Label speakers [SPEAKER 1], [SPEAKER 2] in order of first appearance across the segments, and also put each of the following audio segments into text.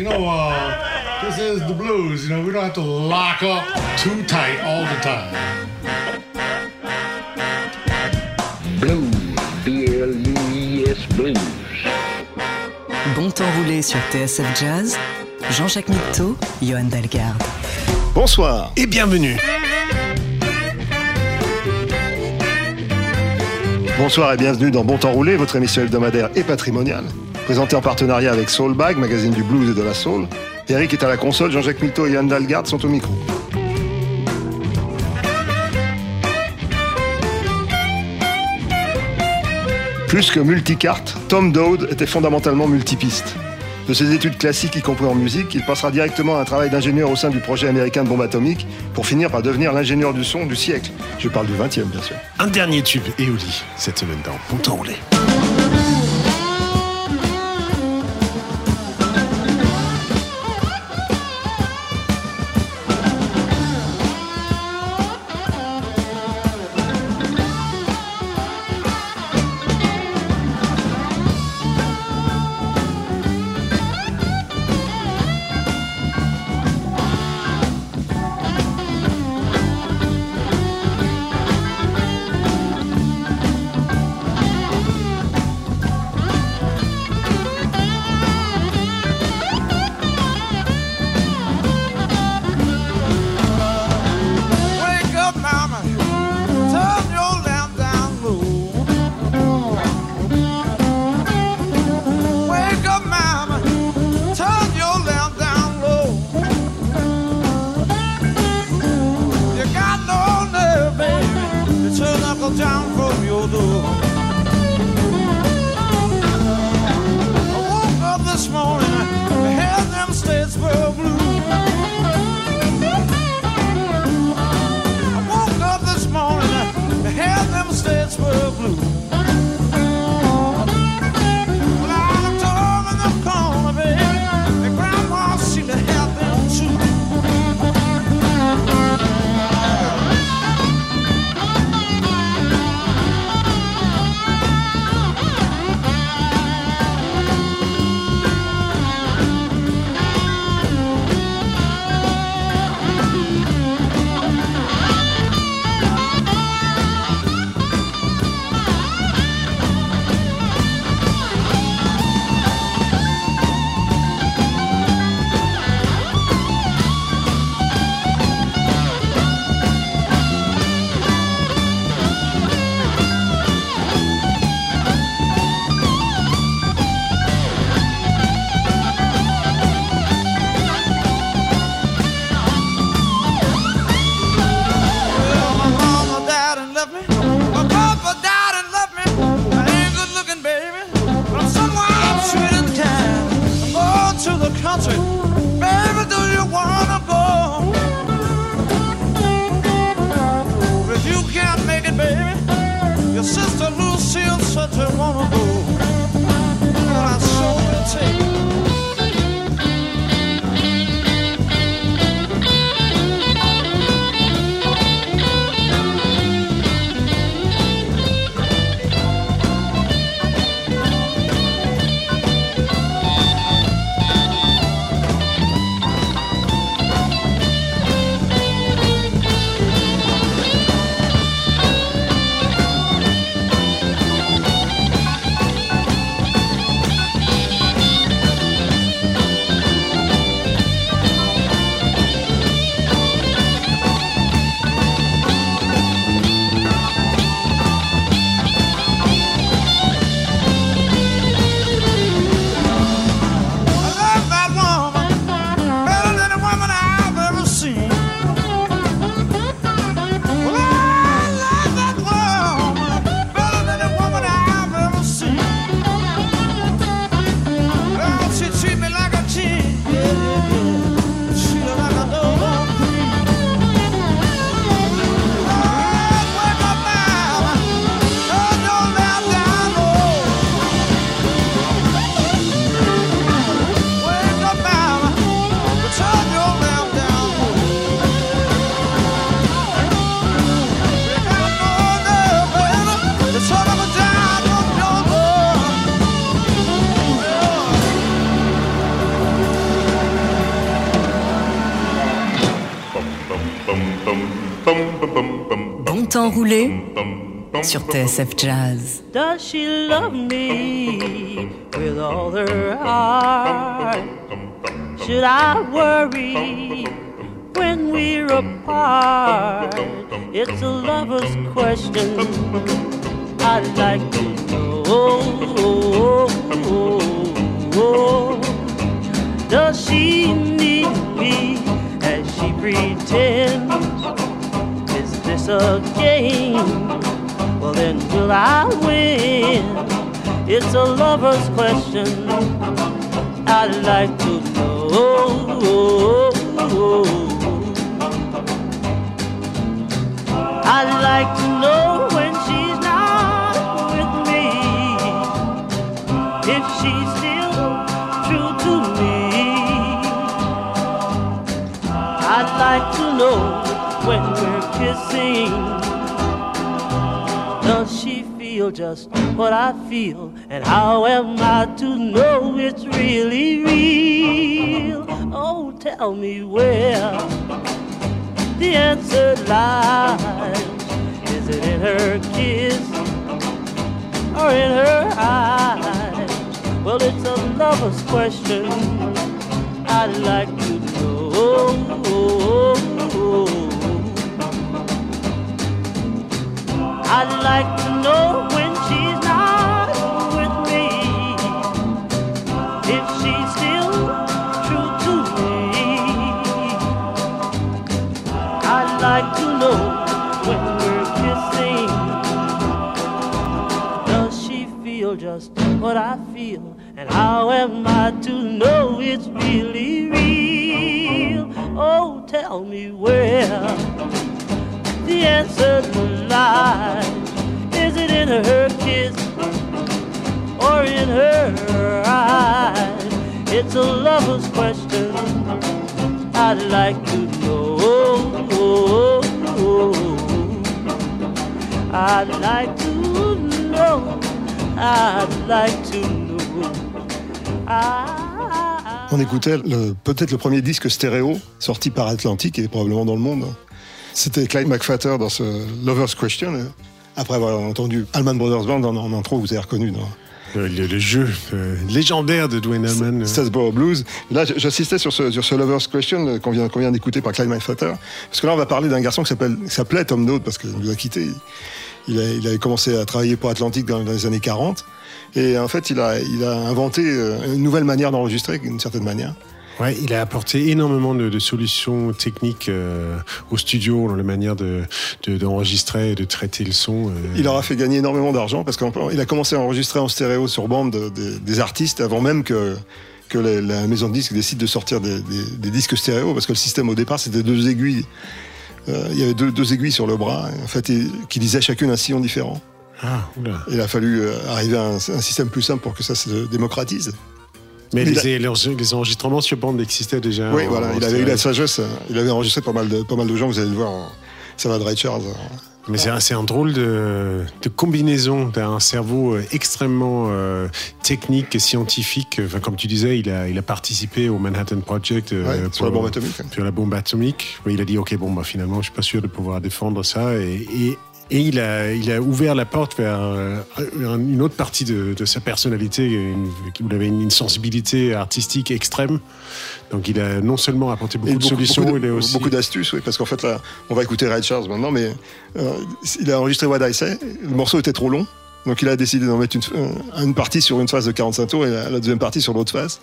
[SPEAKER 1] You know, uh, this is the blues. You know, we don't have to lock up too tight all the time.
[SPEAKER 2] Blues, B-L-U-I-S Blues.
[SPEAKER 3] Bon temps roulé sur TSF Jazz, Jean-Jacques Mitteau, Johan Dalgarde.
[SPEAKER 4] Bonsoir et bienvenue. Bonsoir et bienvenue dans Bon Temps Roulé, votre émission hebdomadaire et patrimoniale, présentée en partenariat avec Soulbag, magazine du blues et de la soul. Eric est à la console, Jean-Jacques Mitteau et Yann Dalgarde sont au micro. Plus que multicarte, Tom Dowd était fondamentalement multipiste. De ses études classiques, y compris en musique, il passera directement à un travail d'ingénieur au sein du projet américain de bombe atomique pour finir par devenir l'ingénieur du son du siècle. Je parle du 20e, bien sûr.
[SPEAKER 5] Un dernier tube et lit cette semaine dans Bon temps roulé.
[SPEAKER 3] temps roulé sur TSF Jazz.
[SPEAKER 6] Does she love me with all her heart? Should I worry when we're apart? It's a lover's question I'd like to know. Does she need me she pretends? Is this a game? Well, then will I win? It's a lover's question. I'd like to know. I'd like to know know when we're kissing. Does she feel just what I feel? And how am I to know it's really real? Oh, tell me where the answer lies. Is it in her kiss or in her eyes? Well, it's a lover's question. I'd like to know. I'd like to know when she's not with me. If she's still true to me. I'd like to know when we're kissing. Does she feel just what I feel? And how am I to know it's really real? Oh, tell me where the answer lies. Is it in her kiss or in her eyes? It's a lover's question. I'd like to know. I'd like to know. I'd like to know. I-
[SPEAKER 4] On écoutait peut-être le premier disque stéréo sorti par Atlantic et probablement dans le monde. C'était Clyde McFatter dans ce Lover's Question. Après avoir entendu Allman Brothers Band en, en intro, vous avez reconnu dans
[SPEAKER 5] Le, le- le jeu euh, légendaire de Dwayne Allman. euh,
[SPEAKER 4] Statsboro Blues. Là, j'assistais sur ce, sur ce Lover's Question euh, qu'on vient, d'écouter par Clyde McFatter. Parce que là, on va parler d'un garçon qui s'appelait Tom Dode parce qu'il nous a quittés. Il, a- il avait commencé à travailler pour Atlantic dans, dans les années 40. Et en fait, il a, il a inventé euh, une nouvelle manière d'enregistrer, d'une certaine manière.
[SPEAKER 5] Ouais, il a apporté énormément de, de solutions techniques euh, au studio, dans la manière de, de- d'enregistrer et de traiter le son. euh.
[SPEAKER 4] Il leur a fait gagner énormément d'argent parce qu'il a commencé à enregistrer en stéréo sur bande de- de- des artistes avant même que, que la, la maison de disques décide de sortir des, des- des disques stéréo parce que le système au départ c'était deux aiguilles. Euh, il y avait deux, deux aiguilles sur le bras en fait, et- qui lisaient chacune un sillon différent.
[SPEAKER 5] Ah.
[SPEAKER 4] Il a fallu euh, arriver à un, un système plus simple pour que ça se démocratise.
[SPEAKER 5] Mais les, enregistrements sur bande existaient déjà.
[SPEAKER 4] oui,
[SPEAKER 5] en-
[SPEAKER 4] voilà,
[SPEAKER 5] en
[SPEAKER 4] il avait eu la sagesse. Il avait enregistré pas mal de, pas mal de gens, vous allez le voir. en- Ça va de Richards. euh,
[SPEAKER 5] Mais c'est un, drôle de, de combinaison d'un cerveau euh, extrêmement euh, technique et scientifique. Enfin, comme tu disais, il a, il a participé au Manhattan Project euh,
[SPEAKER 4] Ouais, sur la bombe atomique.
[SPEAKER 5] Sur la bombe atomique. Oui, il a dit ok, bon, bah, finalement, je suis pas sûr de pouvoir défendre ça. Et, et, et il, a, il a ouvert la porte vers euh, une autre partie de, de sa personnalité une- où il avait une, une sensibilité artistique extrême. Donc, il a non seulement apporté beaucoup, de solutions,
[SPEAKER 4] beaucoup,
[SPEAKER 5] il a aussi.
[SPEAKER 4] beaucoup d'astuces, oui, parce qu'en fait, là, on va écouter Ray Charles maintenant, mais euh, il a enregistré What I Say, le morceau était trop long, donc il a décidé d'en mettre une, euh, une partie sur une phase de 45 tours et la, la deuxième partie sur l'autre phase.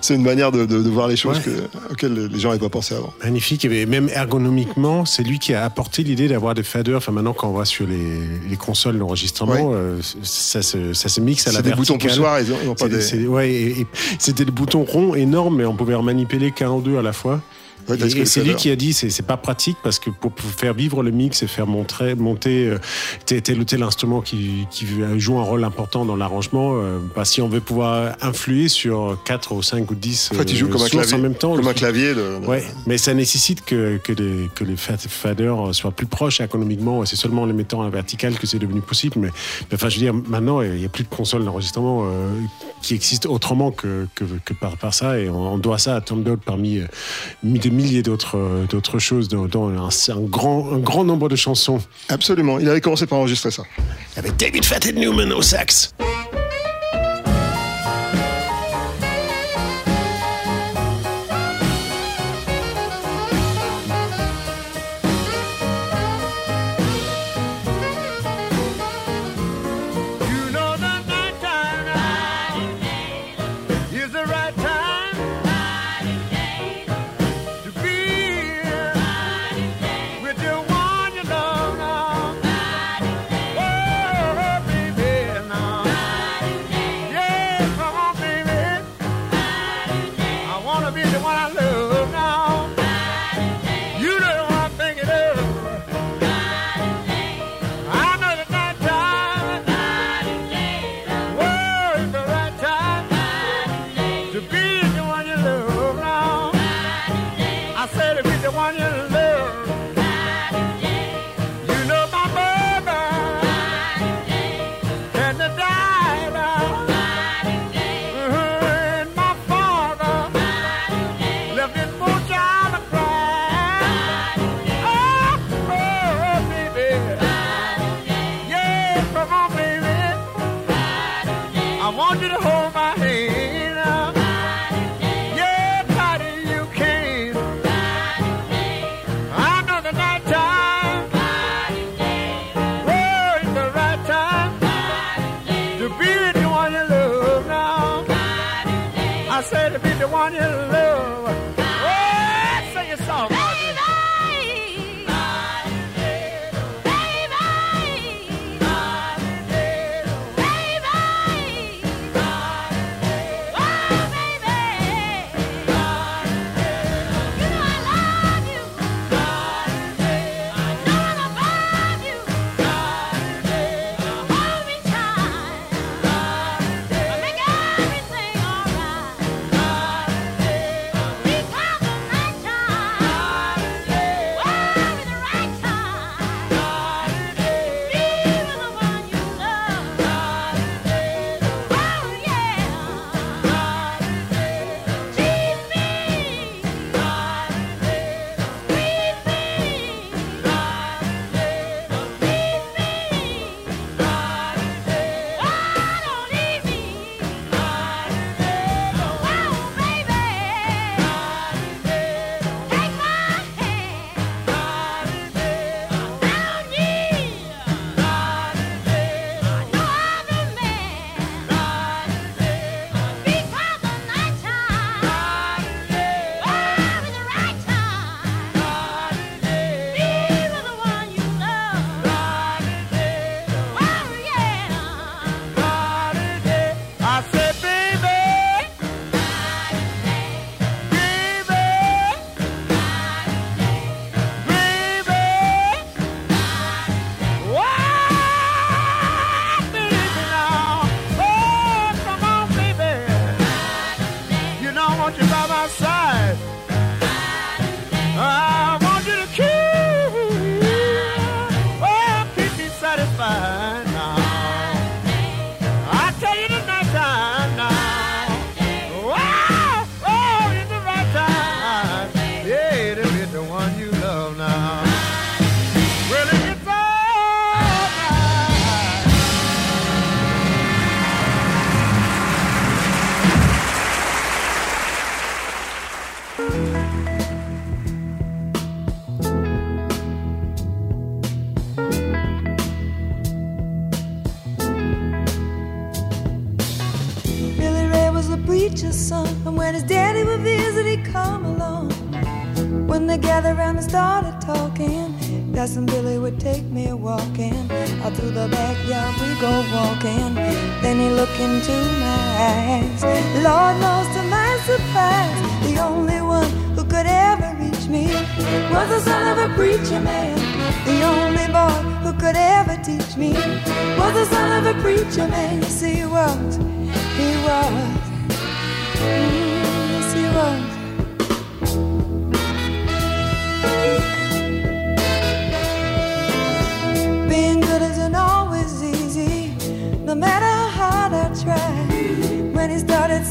[SPEAKER 4] C'est une manière de, de- de voir les choses
[SPEAKER 5] Ouais.
[SPEAKER 4] que- auxquelles les gens n'avaient pas pensé avant.
[SPEAKER 5] Magnifique, et même ergonomiquement, c'est lui qui a apporté l'idée d'avoir des faders. Enfin, maintenant, quand on voit sur les, les consoles d'enregistrement,
[SPEAKER 4] Ouais.
[SPEAKER 5] euh, ça, se, ça se mixe à la
[SPEAKER 4] C'est des boutons
[SPEAKER 5] verticale.
[SPEAKER 4] poussoirs, ils n'ont pas
[SPEAKER 5] C'est-
[SPEAKER 4] des...
[SPEAKER 5] c'est- ouais, et- et c'était des boutons ronds énormes, mais on pouvait en manipuler qu'un ou deux à la fois.
[SPEAKER 4] Ouais,
[SPEAKER 5] Et- c'est lui qui a dit c'est pas pratique parce que pour, pour faire vivre le mix et faire montrer, monter euh, tel tel ou tel instrument qui, qui joue un rôle important dans l'arrangement, euh, bah, si on veut pouvoir influer sur 4 ou 5 ou 10
[SPEAKER 4] En fait, il joue
[SPEAKER 5] euh,
[SPEAKER 4] comme un
[SPEAKER 5] sources
[SPEAKER 4] clavier,
[SPEAKER 5] en même temps.
[SPEAKER 4] comme
[SPEAKER 5] le-
[SPEAKER 4] un clavier de, de-
[SPEAKER 5] Ouais, mais ça nécessite que, que les, que les fa- faders soient plus proches économiquement. C'est seulement en les mettant en vertical que c'est devenu possible. Mais, mais enfin, je veux dire, maintenant, il n'y a plus de console d'enregistrement euh, qui existe autrement que, que, que par, par ça. Et on, on doit ça à Tom Dode parmi
[SPEAKER 7] milliers d'autres euh, d'autres choses, dans, un, grand, un grand nombre de chansons.
[SPEAKER 4] Absolument, il avait commencé par enregistrer ça.
[SPEAKER 7] Avec David Fathead Newman au sax.
[SPEAKER 8] gathered round and started talking. Cousin Billy would take me walking. Out through the backyard we go walking. Then he looked into my eyes. Lord knows to my surprise, the only one who could ever reach me was the son of a preacher man. The only boy who could ever teach me was the son of a preacher man. You see what he was. Mm-hmm.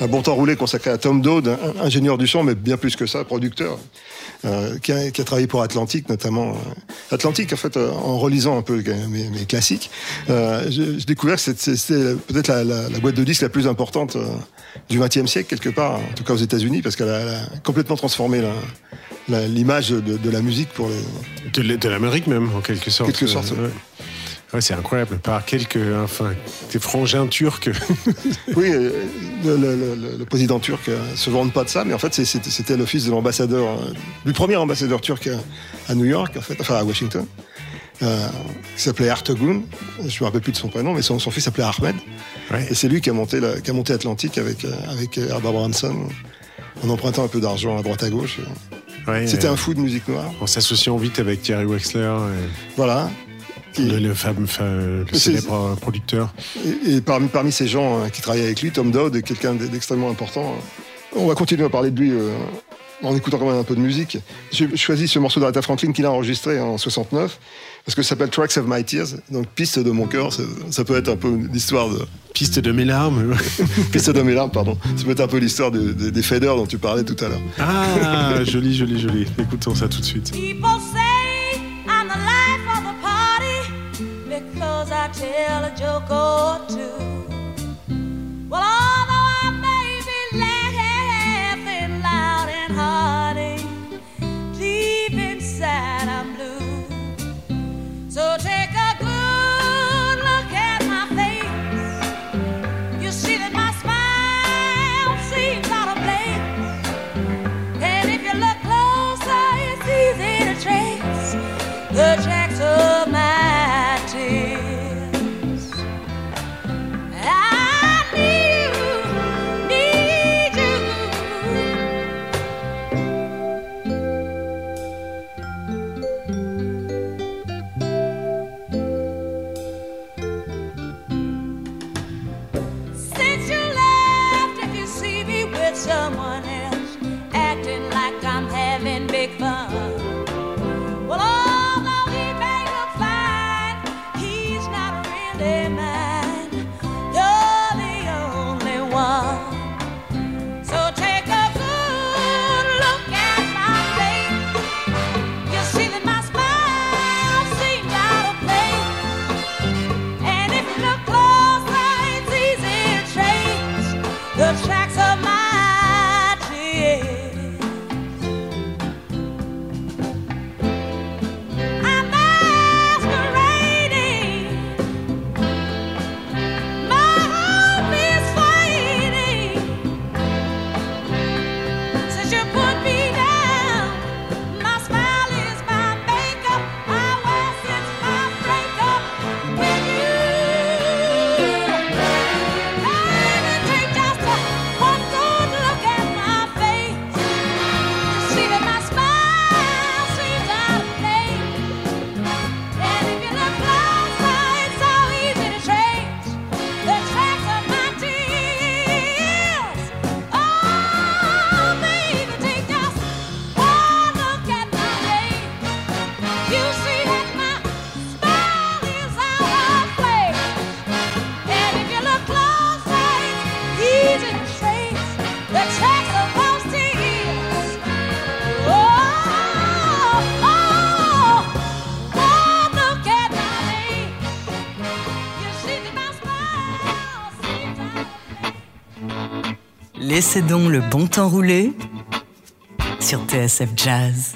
[SPEAKER 4] Un bon temps roulé consacré à Tom Dowd, un- ingénieur du son, mais bien plus que ça, producteur, euh, qui, a, qui a travaillé pour Atlantic notamment. euh. Atlantic, en fait, euh, en relisant un peu mes, mes classiques, euh, j'ai découvert que c'était peut-être la, la- la boîte de disques la plus importante euh, du XXe siècle, quelque part, en tout cas aux États-Unis, parce qu'elle a, complètement transformé l'image de, de la musique pour les.
[SPEAKER 5] De, l'Amérique même, en quelque sorte.
[SPEAKER 4] Quelque sorte,
[SPEAKER 5] ouais. Ouais, c'est incroyable. Par quelques, enfin, des frangins turcs.
[SPEAKER 4] Oui, euh, le, le- le- le président turc euh, se vante pas de ça, mais en fait, c'était l'office de l'ambassadeur, euh, du premier ambassadeur turc à, New York, en fait, enfin à Washington, euh, qui s'appelait Ertugrul. Je me rappelle plus de son prénom, mais son, son fils s'appelait Ahmed.
[SPEAKER 5] Ouais.
[SPEAKER 4] Et c'est lui qui a monté, la- qui a monté Atlantique avec, avec Herbert Branson, en empruntant un peu d'argent à droite à gauche.
[SPEAKER 5] Ouais,
[SPEAKER 4] C'était
[SPEAKER 5] euh,
[SPEAKER 4] un fou de musique noire.
[SPEAKER 5] En s'associant vite avec Thierry Wexler,
[SPEAKER 4] Voilà. Qui-
[SPEAKER 5] le, le célèbre producteur.
[SPEAKER 4] Et, et parmi, parmi ces gens euh, qui travaillaient avec lui, Tom Dowd est quelqu'un d'extrêmement important. On va continuer à parler de lui euh, en écoutant quand même un peu de musique. J'ai choisi ce morceau d'Aretha Franklin qu'il a enregistré en 69 parce que ça s'appelle Tracks of My Tears, donc piste de mon cœur. Ça, ça peut être un peu l'histoire de
[SPEAKER 5] Piste de mes larmes.
[SPEAKER 4] piste de mes larmes, pardon. Ça peut être un peu l'histoire de- de- des faders dont tu parlais tout à l'heure.
[SPEAKER 5] ah, joli, joli, joli. Écoutons ça tout de suite.
[SPEAKER 9] People say tell a joke or two. Well, I someone
[SPEAKER 3] Laissez donc le bon temps rouler sur TSF Jazz.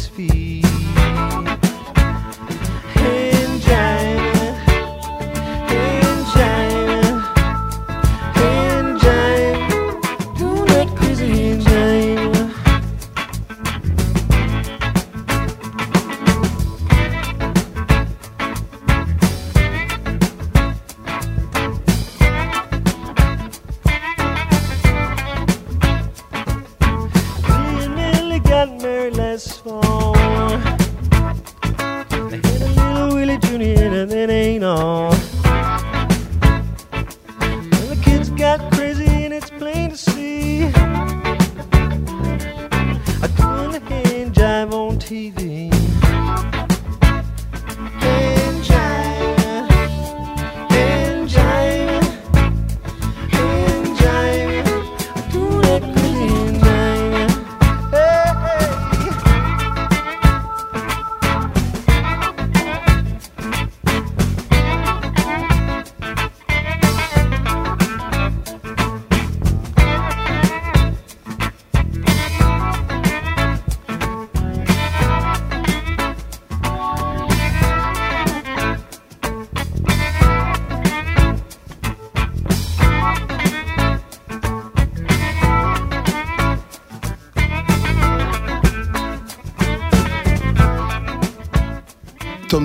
[SPEAKER 7] His feet.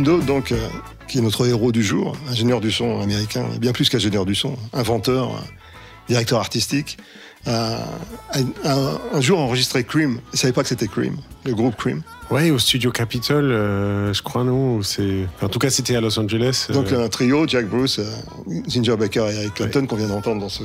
[SPEAKER 4] Euh, qui est notre héros du jour, ingénieur du son américain, bien plus qu'ingénieur du son, inventeur, euh, directeur artistique, a un jour enregistré Cream. Il savait pas que c'était Cream, le groupe Cream.
[SPEAKER 5] Ouais, au studio Capitol, euh, je crois, non c'est... En tout cas, c'était à Los Angeles.
[SPEAKER 4] Donc
[SPEAKER 5] euh,
[SPEAKER 4] un trio, Jack Bruce, euh, Ginger Baker et Eric Clapton qu'on vient d'entendre dans ce...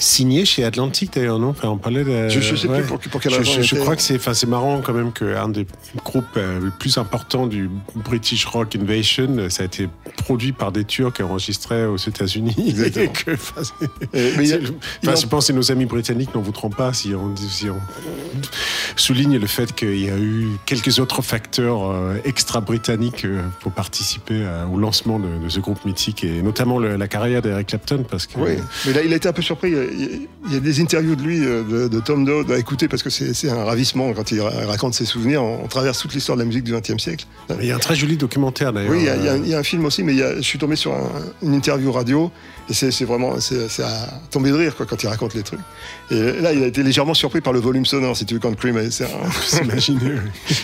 [SPEAKER 5] signé chez Atlantic d'ailleurs, non? Enfin, On parlait de...
[SPEAKER 4] Je- je sais plus pour- pour quelle
[SPEAKER 5] je,
[SPEAKER 4] raison
[SPEAKER 5] je- je crois que c'est, enfin, c'est marrant quand même qu'un des groupes euh, les plus importants du British Rock Invasion, euh, ça a été produit par des Turcs et enregistré aux États-Unis.
[SPEAKER 4] Exactement.
[SPEAKER 5] Et que, enfin, c'est-
[SPEAKER 4] Et- mais il y a-
[SPEAKER 5] c'est-
[SPEAKER 4] il
[SPEAKER 5] enfin,
[SPEAKER 4] en-
[SPEAKER 5] je pense que nos amis britanniques n'en voudront pas si on, si on souligne le fait qu'il y a eu quelques autres facteurs euh, extra-britanniques euh, pour participer au lancement de, de ce groupe mythique et notamment le- la carrière d'Eric Clapton parce que
[SPEAKER 4] Oui, mais là, il a été un peu surpris. Il y a, il y a des interviews de lui, euh, de, de Tom Dode, à écouter parce que c'est un ravissement quand il ra- raconte ses souvenirs. On, on traverse toute l'histoire de la musique du XXe siècle.
[SPEAKER 5] il y a un très joli documentaire d'ailleurs.
[SPEAKER 4] Oui, il y, a, il y a- il y a un film aussi, mais il y a- je suis tombé sur un- une interview radio et c'est vraiment c'est à tomber de rire quoi, quand il raconte les trucs. Et là, il a été légèrement surpris par le volume sonore, si tu veux, quand Cream
[SPEAKER 5] s'imaginer.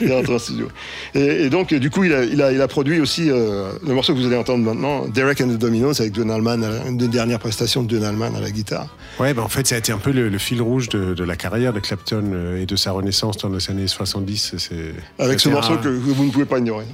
[SPEAKER 4] il est en studio. Et, et donc, du coup, il a, il a, il a produit aussi euh, le morceau que vous allez entendre maintenant, Derek and the Dominos, avec John Allman, une des dernières prestations de John Allman à la guitare.
[SPEAKER 5] Ouais, bah en fait, ça a été un peu le, le fil rouge de, de la carrière de Clapton euh, et de sa renaissance dans les années 70. C'est,
[SPEAKER 4] Avec ce morceau
[SPEAKER 5] un-
[SPEAKER 4] que vous ne pouvez pas ignorer.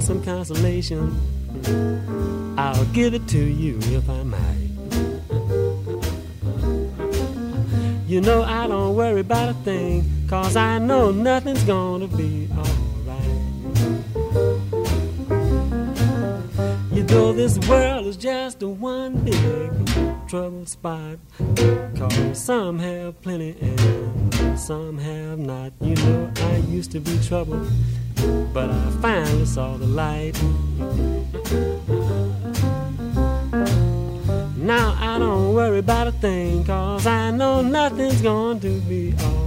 [SPEAKER 10] Some consolation. I'll give it to you if I might. You know I don't worry about a thing, cause I know nothing's gonna be alright. You know this world is just a one big trouble spot. Cause some have plenty and some have not. You know I used to be trouble, but I finally saw the light. Now I don't worry about a thing, cause I know nothing's going to be alright.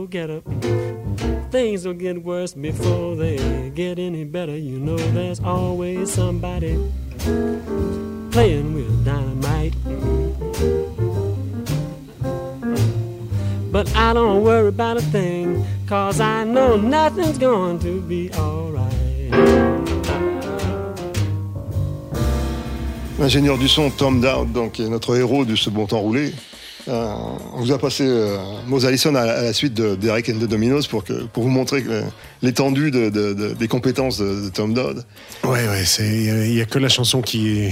[SPEAKER 10] Go getter. Things will get worse before they get any better. You know, there's always somebody playing with dynamite. But I don't worry about a thing, cause I know nothing's going to be alright.
[SPEAKER 4] L'ingénieur du son Tom Dowd, donc, est notre héros de ce bon temps roulé. Euh, on vous a passé euh, Mose Allison à, la suite de Derek and the Dominos pour, vous montrer l'étendue de- de- de- des compétences de, Tom Dowd.
[SPEAKER 5] Ouais, ouais, il y a que la chanson qui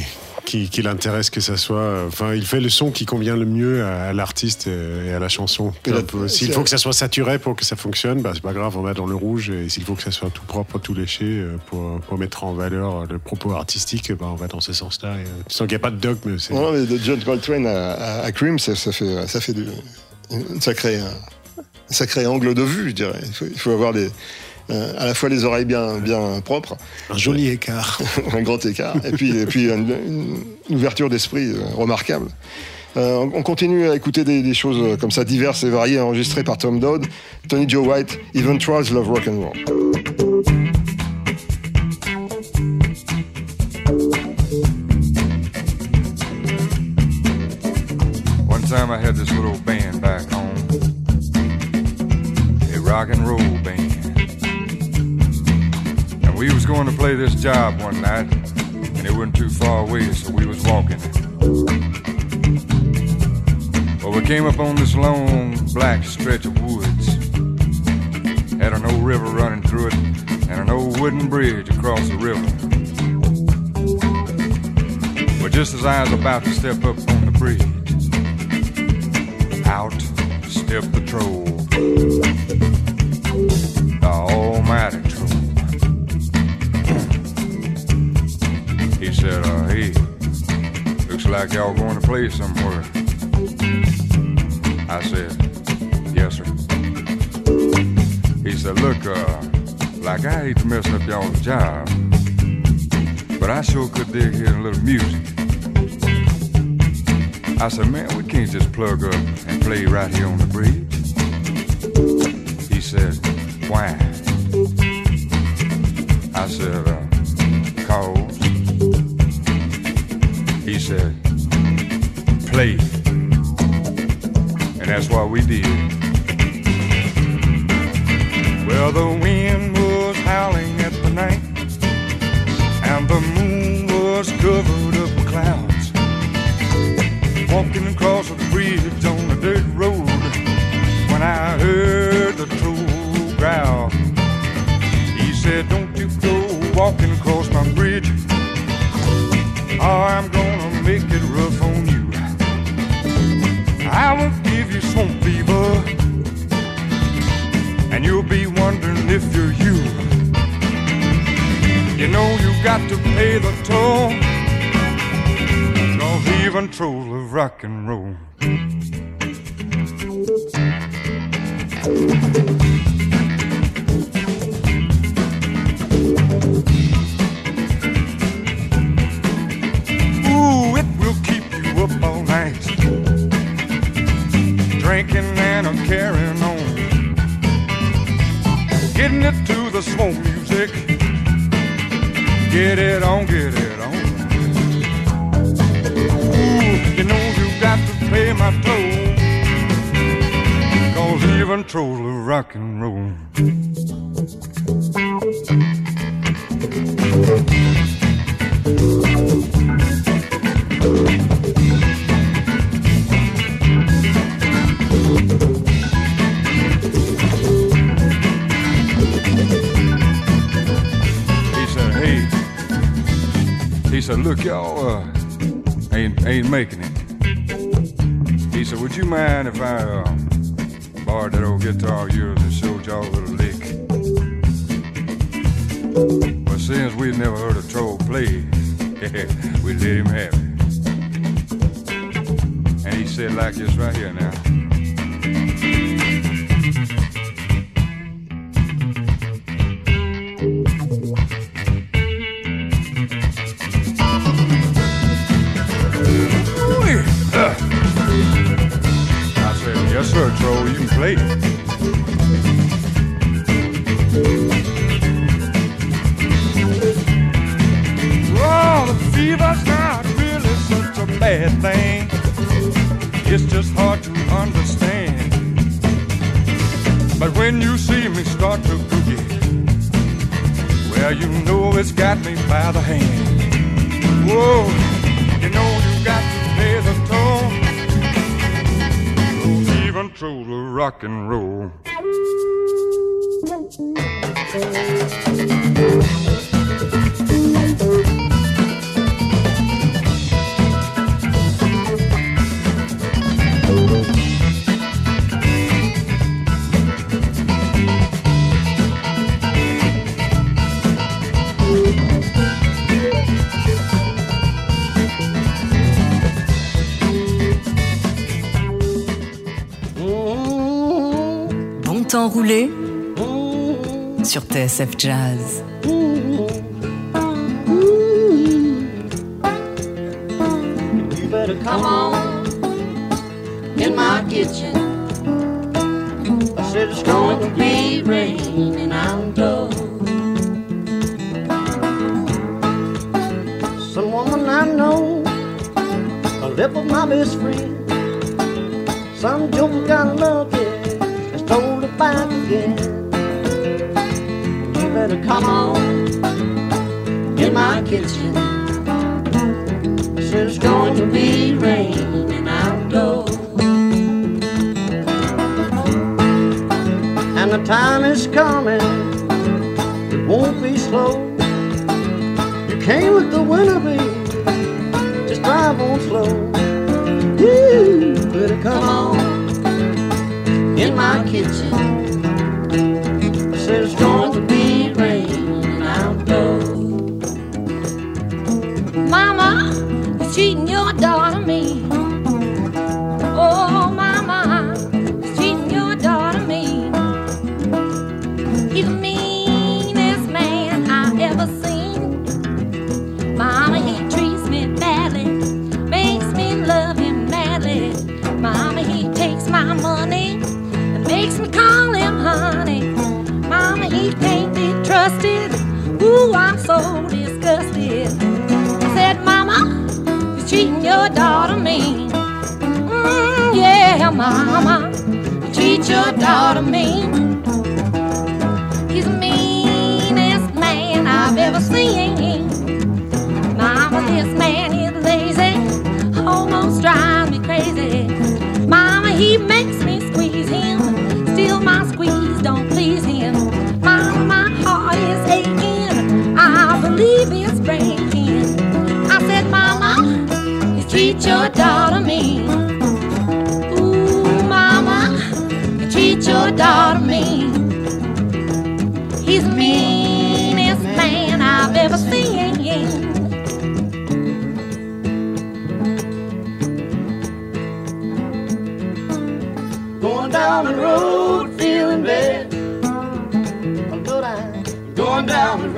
[SPEAKER 5] qui, qui l'intéresse que ça soit. Enfin, il fait le son qui convient le mieux à, à l'artiste et à la chanson. S'il faut que ça soit saturé pour que ça fonctionne, bah, c'est pas grave, on va dans le rouge. Et s'il faut que ça soit tout propre, tout léché euh, pour, pour mettre en valeur le propos artistique, bah, on va dans ce sens-là. Euh, Tu sens qu'il n'y a pas de dogme.
[SPEAKER 4] Non, mais de John Coltrane à, à- à Cream, ça, ça fait, ça fait du, une sacrée, un sacré angle de vue, je dirais. Il faut, il faut avoir euh, à la fois les oreilles bien, bien propres,
[SPEAKER 5] Un joli écart.
[SPEAKER 4] un grand écart, et puis, et puis une, une ouverture d'esprit euh, remarquable. Euh, on on continue à écouter des, des choses euh, comme ça diverses et variées enregistrées par Tom Dowd, Tony Joe White, Even Trolls Love Rock and Roll.
[SPEAKER 11] One time I had this little band back home, a rock and roll band. We was going to play this job one night, and it wasn't too far away, so we was walking. Well, we came up on this long black stretch of woods. Had an old river running through it, and an old wooden bridge across the river. But just as I was about to step up on the bridge, out stepped the troll. The almighty he said, uh, hey, looks like y'all going to play somewhere. I said, yes, sir. He said, look, uh, like I hate to mess up y'all's job, but I sure could dig here a little music. I said, man, we can't just plug up and play right here on the bridge. He said, why? I said, uh, said, play. And that's what we did. Well, the wind pay the toll. Cause even trolls love rock and roll. Ooh, it will keep you up all night. Drinking and a carrying on. Getting it to the slow music. Get it on, get it on. Ooh, you know you got to pay my toll. Cause even trolls love rock and roll. Said, look, y'all uh, ain't, ain't making it. He said, would you mind if I uh, borrowed that old guitar of yours and showed y'all a little lick? But since we'd never heard a troll play, we let him have it. And he said like this right here now. Fever's not really such a bad thing. It's just hard to understand. But when you see me start to boogie, well, you know it's got me by the hand. Whoa, you know you got to pay the toll. Oh, even through the rock and roll.
[SPEAKER 12] Roulé sur TSF Jazz.
[SPEAKER 7] In my kitchen. I said it's going to be raining. Some woman I know, a lip my best friend. Some got lucky, again. You better come on in my kitchen. It's going to be raining outdoors. And the time is coming, it won't be slow. You came with the winter just drive on slow. You better come on in my kitchen.
[SPEAKER 9] out of me.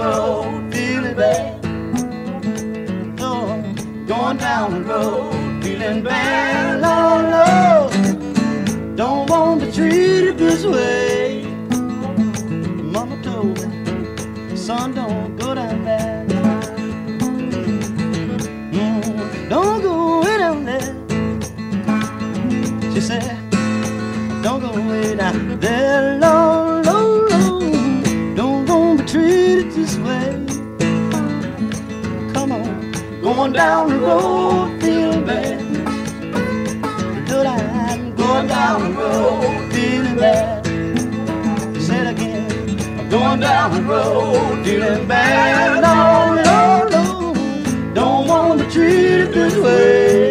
[SPEAKER 7] Road, feeling bad. Oh, going down the road, feeling bad. Lord, Lord, don't want to be treated this way. Mama told me, son, don't go down there. Don't go way down there. She said, don't go way down there, Lord, going down the road, feeling bad. Good, I'm going down the road, feeling bad. Say it again, going down the road, feeling bad. No, no, no, don't want to be treated this way.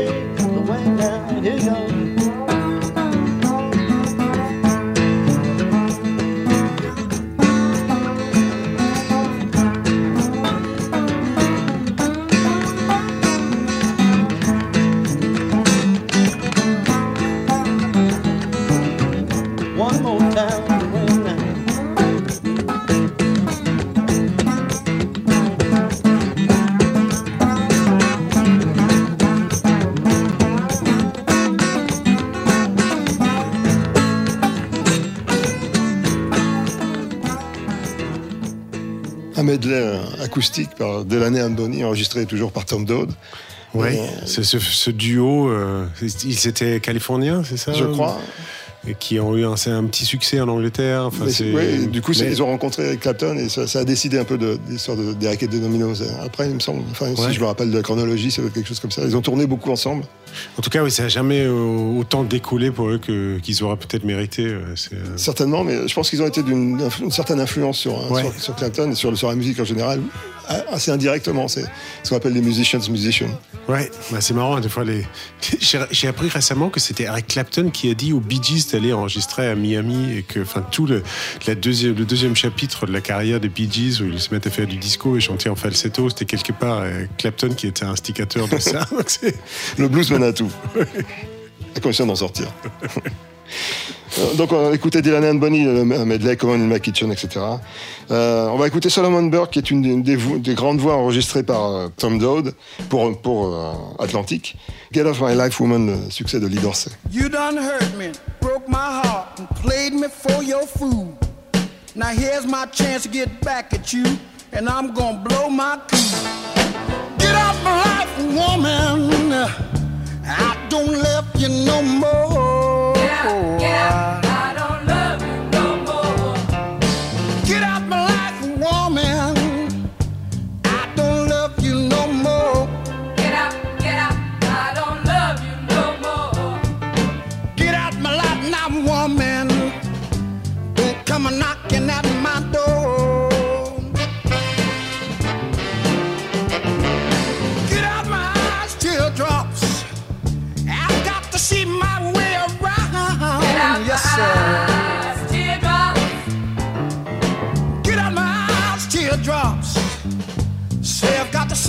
[SPEAKER 4] Medley acoustique par Delaney and Bonnie, enregistré toujours par Tom Dowd.
[SPEAKER 5] Oui,
[SPEAKER 4] euh,
[SPEAKER 5] ce, ce duo, euh, ils étaient californiens, c'est ça
[SPEAKER 4] Je crois.
[SPEAKER 5] Et qui ont eu un, petit succès en Angleterre. Enfin,
[SPEAKER 4] Mais
[SPEAKER 5] c'est-
[SPEAKER 4] ouais, du coup,
[SPEAKER 5] mais-
[SPEAKER 4] ils ont rencontré Eric Clapton et ça, ça a décidé un peu de de l'histoire de- d'Eric et de Domino. Après, il me semble, enfin,
[SPEAKER 5] Ouais.
[SPEAKER 4] si je me rappelle de la chronologie, ça doit être quelque chose comme ça. Ils ont tourné beaucoup ensemble.
[SPEAKER 5] En tout cas, oui, ça n'a jamais euh, autant décollé pour eux qu'ils auraient peut-être mérité. euh, euh,
[SPEAKER 4] Certainement, mais je pense qu'ils ont été d'une certaine influence sur, hein,
[SPEAKER 5] Ouais.
[SPEAKER 4] sur, sur Clapton et sur, sur la musique en général, assez indirectement. C'est ce qu'on appelle les musicians musicians.
[SPEAKER 5] Ouais, bah c'est marrant, des fois, les... j'ai appris récemment que c'était Eric Clapton qui a dit aux Bee Gees d'aller enregistrer à Miami et que enfin, tout le, la deuxième, le deuxième chapitre de la carrière des Bee Gees où ils se mettent à faire du disco et chanter en falsetto, c'était quelque part euh, Clapton qui était instigateur de ça.
[SPEAKER 4] Le blues mène à tout. à condition d'en sortir. Euh, Donc on va écouter Dylan and Bonnie, le un medley Common in My Kitchen, etc. Euh, on va écouter Solomon Burke, qui est une des, grandes voix enregistrées par euh, Tom Dowd pour, pour euh, Atlantic. Get Off My Life Woman, le succès de Lee Dorsey.
[SPEAKER 13] You done hurt me, broke my heart, and played me for your food. Now here's my chance to get back at you, and I'm gonna blow my cool. Get off my life, woman. I don't love you no more. Yeah.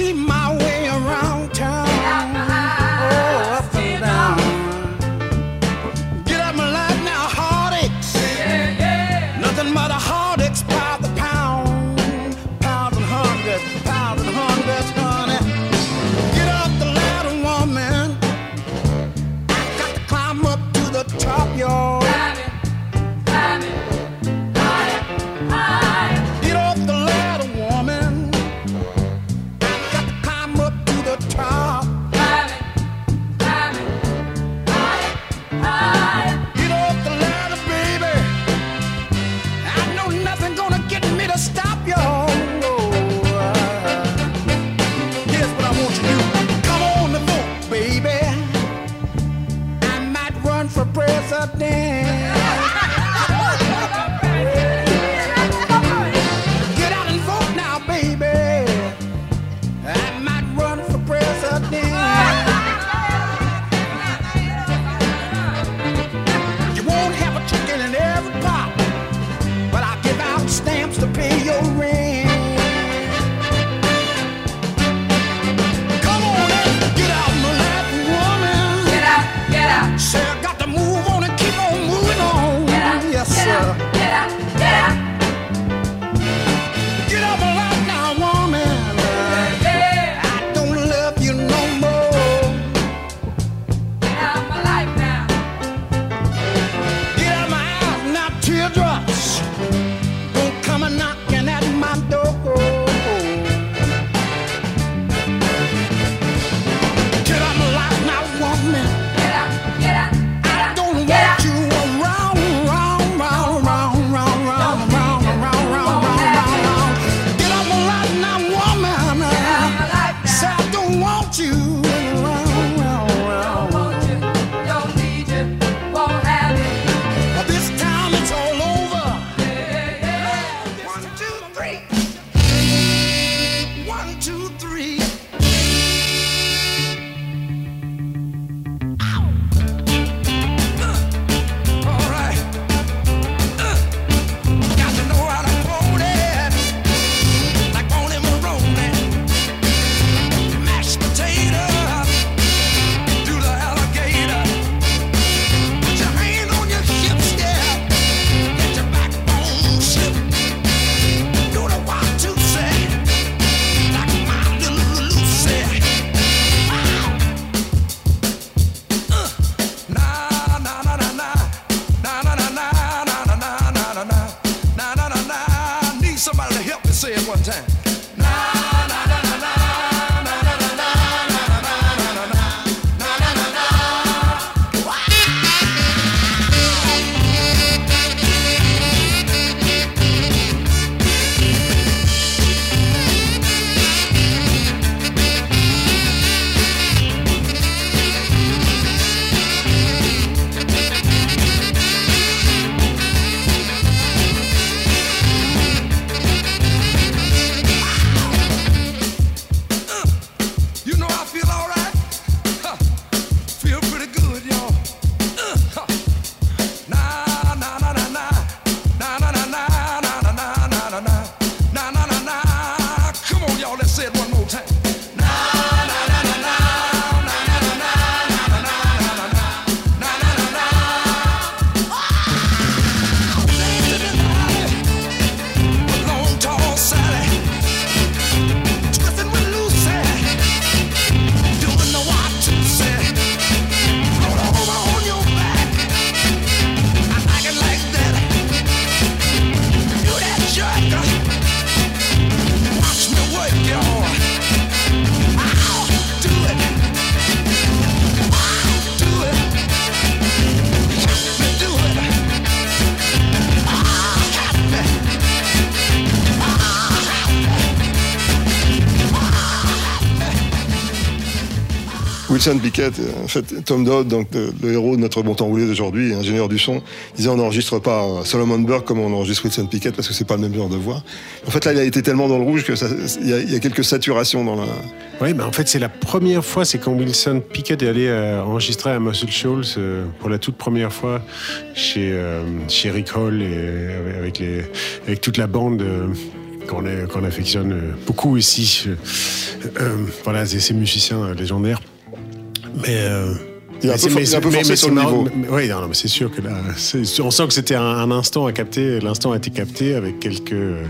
[SPEAKER 13] she my
[SPEAKER 4] Tom Dodd, donc le, héros de notre bon temps roulé d'aujourd'hui, ingénieur du son, disait on n'enregistre pas euh, Solomon Burke comme on enregistre Wilson Pickett parce que c'est pas le même genre de voix. En fait, là, il a été tellement dans le rouge que il y, a- quelques saturations dans la.
[SPEAKER 5] Oui, mais en fait, c'est la première fois, c'est quand Wilson Pickett est allé euh, enregistrer à Muscle Shoals euh, pour la toute première fois chez, chez Rick Hall et avec, les, avec toute la bande. qu'on affectionne beaucoup ici. Euh, voilà, ces musiciens légendaires. Mais. euh,
[SPEAKER 4] Il a un peu
[SPEAKER 5] mais
[SPEAKER 4] a un peu
[SPEAKER 5] c'est-
[SPEAKER 4] forcé
[SPEAKER 5] mais
[SPEAKER 4] sur
[SPEAKER 5] c'est
[SPEAKER 4] le
[SPEAKER 5] marrant-
[SPEAKER 4] niveau.
[SPEAKER 5] mais- Oui, non, non, mais c'est sûr que là, on sent que c'était un, un instant à capter. L'instant a été capté avec quelques, euh,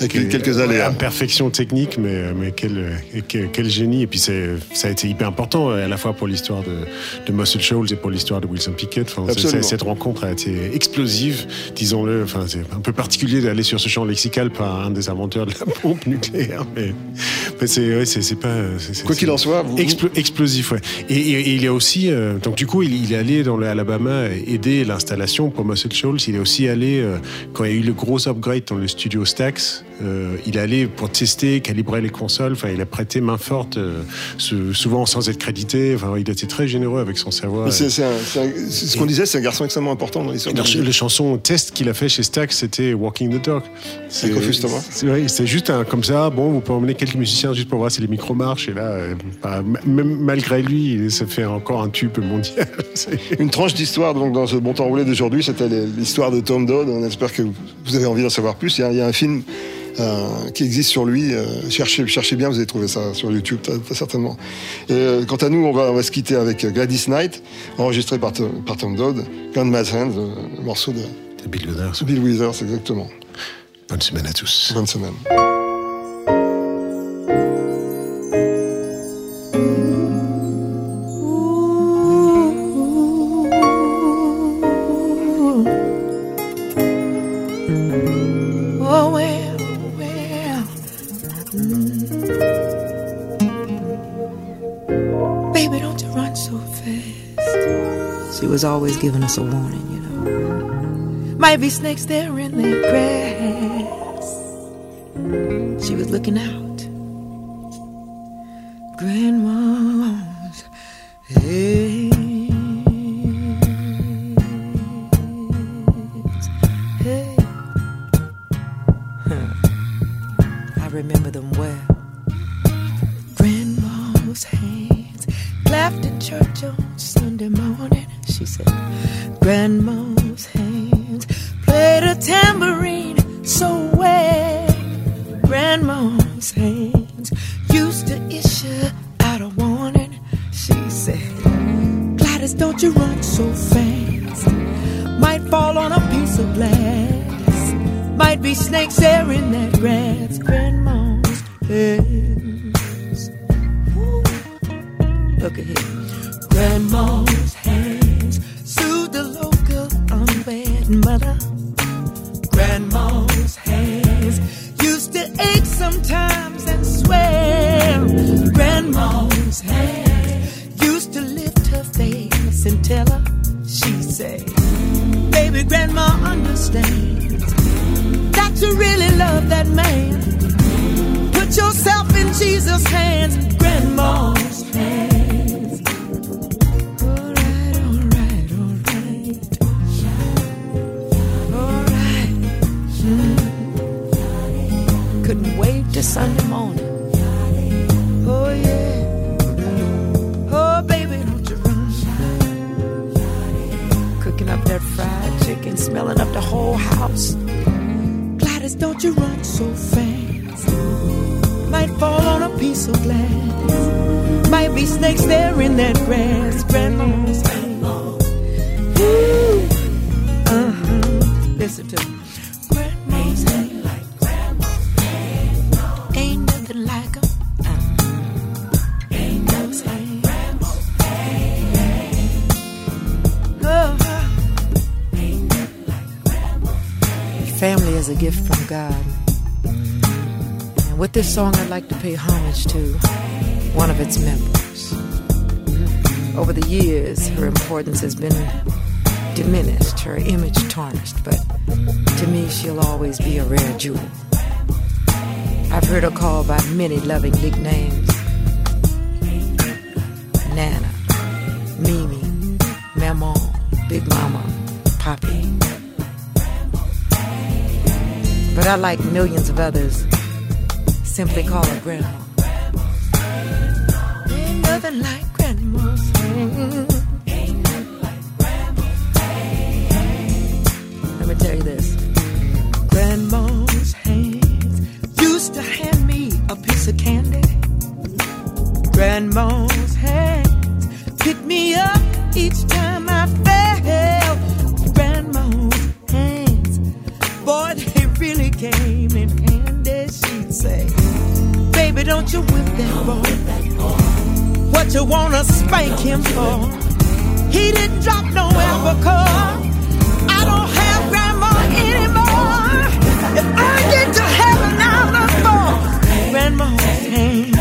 [SPEAKER 4] Avec quelques aléas.
[SPEAKER 5] imperfections techniques, mais, mais quel, euh, quel, quel génie. Et puis c'est, ça a été hyper important euh, à la fois pour l'histoire de, de Muscle Shoals et pour l'histoire de Wilson Pickett. Enfin, cette rencontre a été explosive, disons-le. Enfin, c'est un peu particulier d'aller sur ce champ lexical par un des inventeurs de la pompe nucléaire, mais, mais c'est, ouais, pas.
[SPEAKER 4] Quoi qu'il en soit, vous-
[SPEAKER 5] Explo- explosif, ouais. Et, et- et il est aussi, euh, donc du coup, il, il est allé dans l'Alabama aider l'installation pour Muscle Shoals. Il est aussi allé, euh, quand il y a eu le gros upgrade dans le studio Stax, euh, il est allé pour tester, calibrer les consoles. Enfin, il a prêté main forte, euh, souvent sans être crédité. Enfin, il était très généreux avec son savoir.
[SPEAKER 4] C'est ce qu'on disait, c'est un garçon extrêmement important dans l'histoire.
[SPEAKER 5] Les, chansons test qu'il a fait chez Stax, c'était Walking the Dog. C'est c'est- juste un, comme ça. Bon, vous pouvez emmener quelques musiciens juste pour voir si les micros marchent. Et là, euh, bah, même malgré lui, se fait encore un tube mondial.
[SPEAKER 4] Une tranche d'histoire donc dans ce bon temps roulé d'aujourd'hui, c'était l'histoire de Tom Dodd. On espère que vous avez envie d'en savoir plus. Il y a, il y a un film euh, qui existe sur lui. euh, cherchez, cherchez bien, vous allez trouver ça sur YouTube certainement. Et, euh, quant à nous, on va, on va se quitter avec Gladys Knight, enregistré par, Tom- par Tom Dodd, Grandma's Hand, le, le morceau de
[SPEAKER 5] C'est Bill Withers.
[SPEAKER 4] Bill Withers, exactement.
[SPEAKER 5] Bonne semaine à tous.
[SPEAKER 4] Bonne semaine.
[SPEAKER 8] Always giving us a warning, you know. Might be snakes there in the grass. She was looking out.
[SPEAKER 14] With this song, I'd like to pay homage to one of its members. Over the years, her importance has been diminished, her image tarnished, but to me, she'll always be a rare jewel. I've heard her called by many loving nicknames Nana, Mimi, Maman, Big Mama, Poppy. But I, like millions of others, simply call her Grandma. Ain't nothing like. Let me tell you this. Grandma's hands used to hand me a piece of candy. Grandma's hands picked me up each time I fell. Don't you whip that boy. What you wanna spank him for? He didn't drop no alcohol. I don't have grandma anymore. If I get to heaven, I'll for grandma's hand.